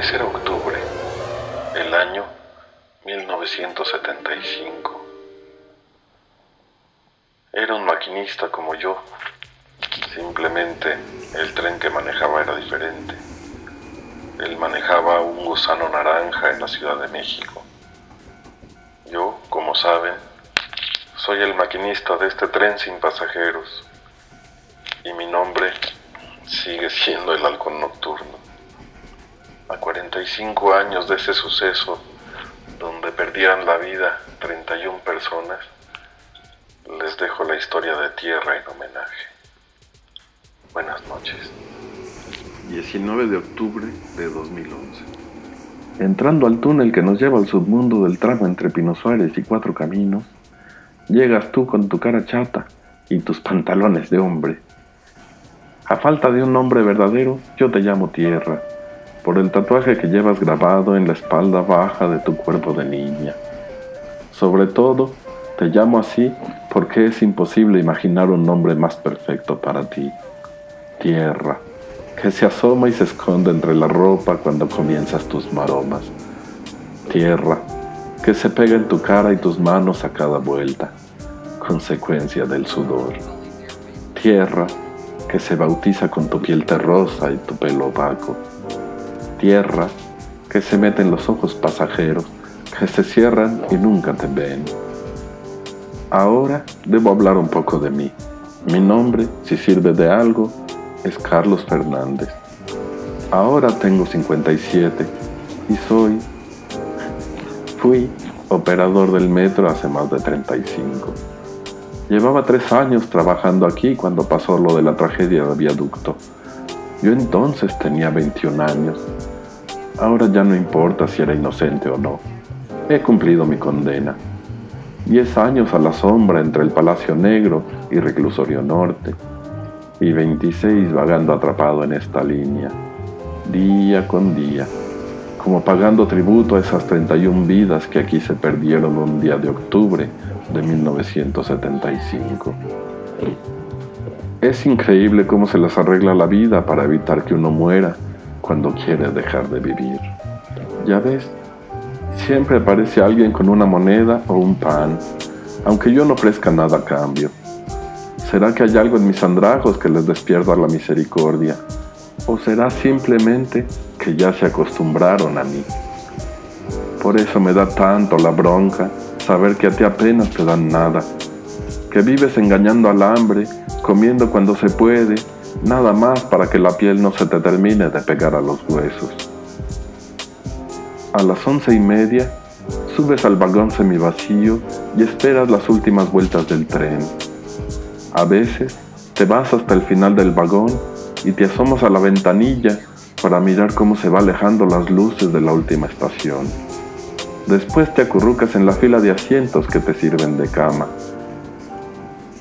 mes era octubre, el año 1975. Era un maquinista como yo, simplemente el tren que manejaba era diferente. Él manejaba un gusano naranja en la Ciudad de México. Yo, como saben, soy el maquinista de este tren sin pasajeros y mi nombre sigue siendo el halcón nocturno. A 45 años de ese suceso, donde perdieran la vida 31 personas, les dejo la historia de tierra en homenaje. Buenas noches. 19 de octubre de 2011. Entrando al túnel que nos lleva al submundo del tramo entre Pino Suárez y Cuatro Caminos, llegas tú con tu cara chata y tus pantalones de hombre. A falta de un nombre verdadero, yo te llamo Tierra, por el tatuaje que llevas grabado en la espalda baja de tu cuerpo de niña. Sobre todo, te llamo así porque es imposible imaginar un nombre más perfecto para ti. Tierra que se asoma y se esconde entre la ropa cuando comienzas tus maromas. Tierra, que se pega en tu cara y tus manos a cada vuelta, consecuencia del sudor. Tierra, que se bautiza con tu piel terrosa y tu pelo opaco. Tierra, que se mete en los ojos pasajeros, que se cierran y nunca te ven. Ahora debo hablar un poco de mí. Mi nombre, si sirve de algo, es Carlos Fernández. Ahora tengo 57 y soy, fui operador del metro hace más de 35. Llevaba tres años trabajando aquí cuando pasó lo de la tragedia del viaducto. Yo entonces tenía 21 años. Ahora ya no importa si era inocente o no. He cumplido mi condena. Diez años a la sombra entre el Palacio Negro y Reclusorio Norte y 26 vagando atrapado en esta línea, día con día, como pagando tributo a esas 31 vidas que aquí se perdieron un día de octubre de 1975. Es increíble cómo se les arregla la vida para evitar que uno muera cuando quiere dejar de vivir. Ya ves, siempre aparece alguien con una moneda o un pan, aunque yo no ofrezca nada a cambio. ¿Será que hay algo en mis andrajos que les despierta la misericordia? ¿O será simplemente que ya se acostumbraron a mí? Por eso me da tanto la bronca saber que a ti apenas te dan nada, que vives engañando al hambre, comiendo cuando se puede, nada más para que la piel no se te termine de pegar a los huesos. A las once y media, subes al vagón semivacío y esperas las últimas vueltas del tren a veces te vas hasta el final del vagón y te asomas a la ventanilla para mirar cómo se va alejando las luces de la última estación. Después te acurrucas en la fila de asientos que te sirven de cama.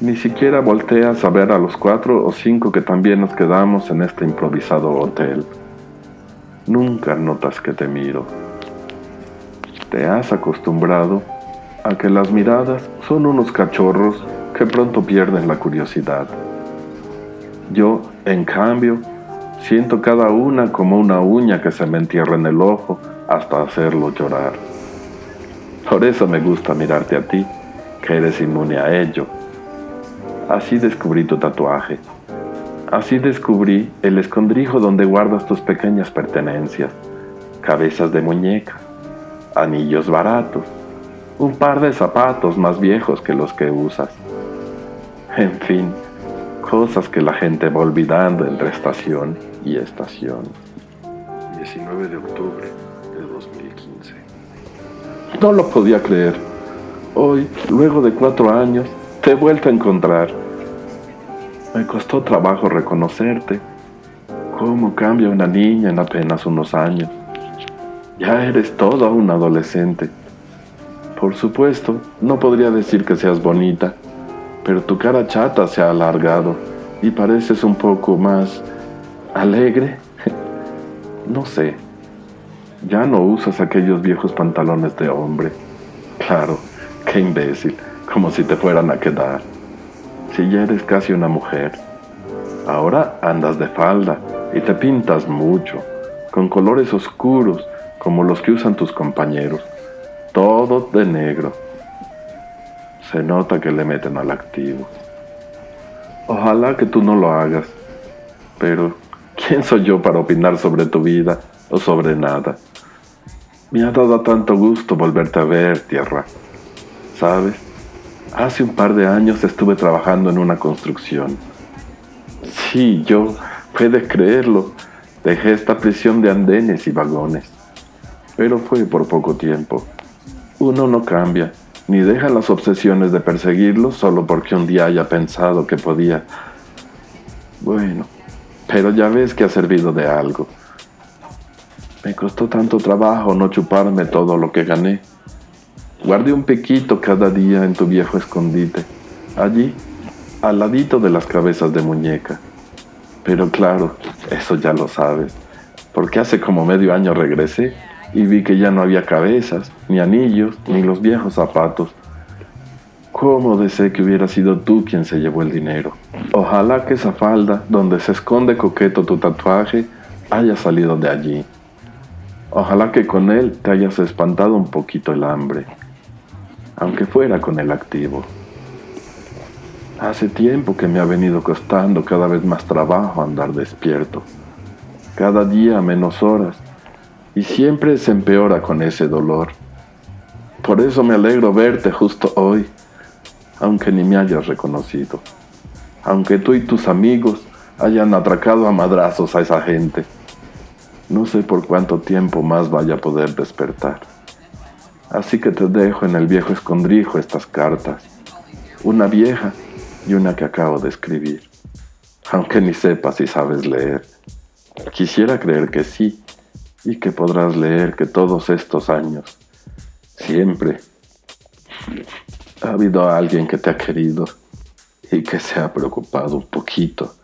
Ni siquiera volteas a ver a los cuatro o cinco que también nos quedamos en este improvisado hotel. Nunca notas que te miro. Te has acostumbrado a que las miradas son unos cachorros que pronto pierden la curiosidad. Yo, en cambio, siento cada una como una uña que se me entierra en el ojo hasta hacerlo llorar. Por eso me gusta mirarte a ti, que eres inmune a ello. Así descubrí tu tatuaje. Así descubrí el escondrijo donde guardas tus pequeñas pertenencias, cabezas de muñeca, anillos baratos, un par de zapatos más viejos que los que usas en fin, cosas que la gente va olvidando entre estación y estación. 19 de octubre de 2015. No lo podía creer. Hoy, luego de cuatro años, te he vuelto a encontrar. Me costó trabajo reconocerte. ¿Cómo cambia una niña en apenas unos años? Ya eres toda una adolescente. Por supuesto, no podría decir que seas bonita, pero tu cara chata se ha alargado y pareces un poco más alegre. No sé, ya no usas aquellos viejos pantalones de hombre. Claro, qué imbécil, como si te fueran a quedar. Si ya eres casi una mujer. Ahora andas de falda y te pintas mucho, con colores oscuros como los que usan tus compañeros, todo de negro. Se nota que le meten al activo. Ojalá que tú no lo hagas, pero ¿quién soy yo para opinar sobre tu vida o sobre nada? Me ha dado tanto gusto volverte a ver, tierra. ¿Sabes? Hace un par de años estuve trabajando en una construcción. Sí, yo, puedes creerlo, dejé esta prisión de andenes y vagones. Pero fue por poco tiempo. Uno no cambia, ni deja las obsesiones de perseguirlo solo porque un día haya pensado que podía. Bueno, pero ya ves que ha servido de algo. Me costó tanto trabajo no chuparme todo lo que gané. Guardé un piquito cada día en tu viejo escondite, allí, al ladito de las cabezas de muñeca. Pero claro, eso ya lo sabes, porque hace como medio año regresé y vi que ya no había cabezas, ni anillos, ni los viejos zapatos. ¿Cómo deseé que hubiera sido tú quien se llevó el dinero? Ojalá que esa falda, donde se esconde coqueto tu tatuaje, haya salido de allí. Ojalá que con él te hayas espantado un poquito el hambre, aunque fuera con el activo. Hace tiempo que me ha venido costando cada vez más trabajo andar despierto, cada día menos horas, y siempre se empeora con ese dolor. Por eso me alegro verte justo hoy, aunque ni me hayas reconocido, aunque tú y tus amigos hayan atracado a madrazos a esa gente. No sé por cuánto tiempo más vaya a poder despertar. Así que te dejo en el viejo escondrijo estas cartas, una vieja y una que acabo de escribir, aunque ni sepas si sabes leer. Quisiera creer que sí, y que podrás leer que todos estos años, siempre, ha habido alguien que te ha querido y que se ha preocupado un poquito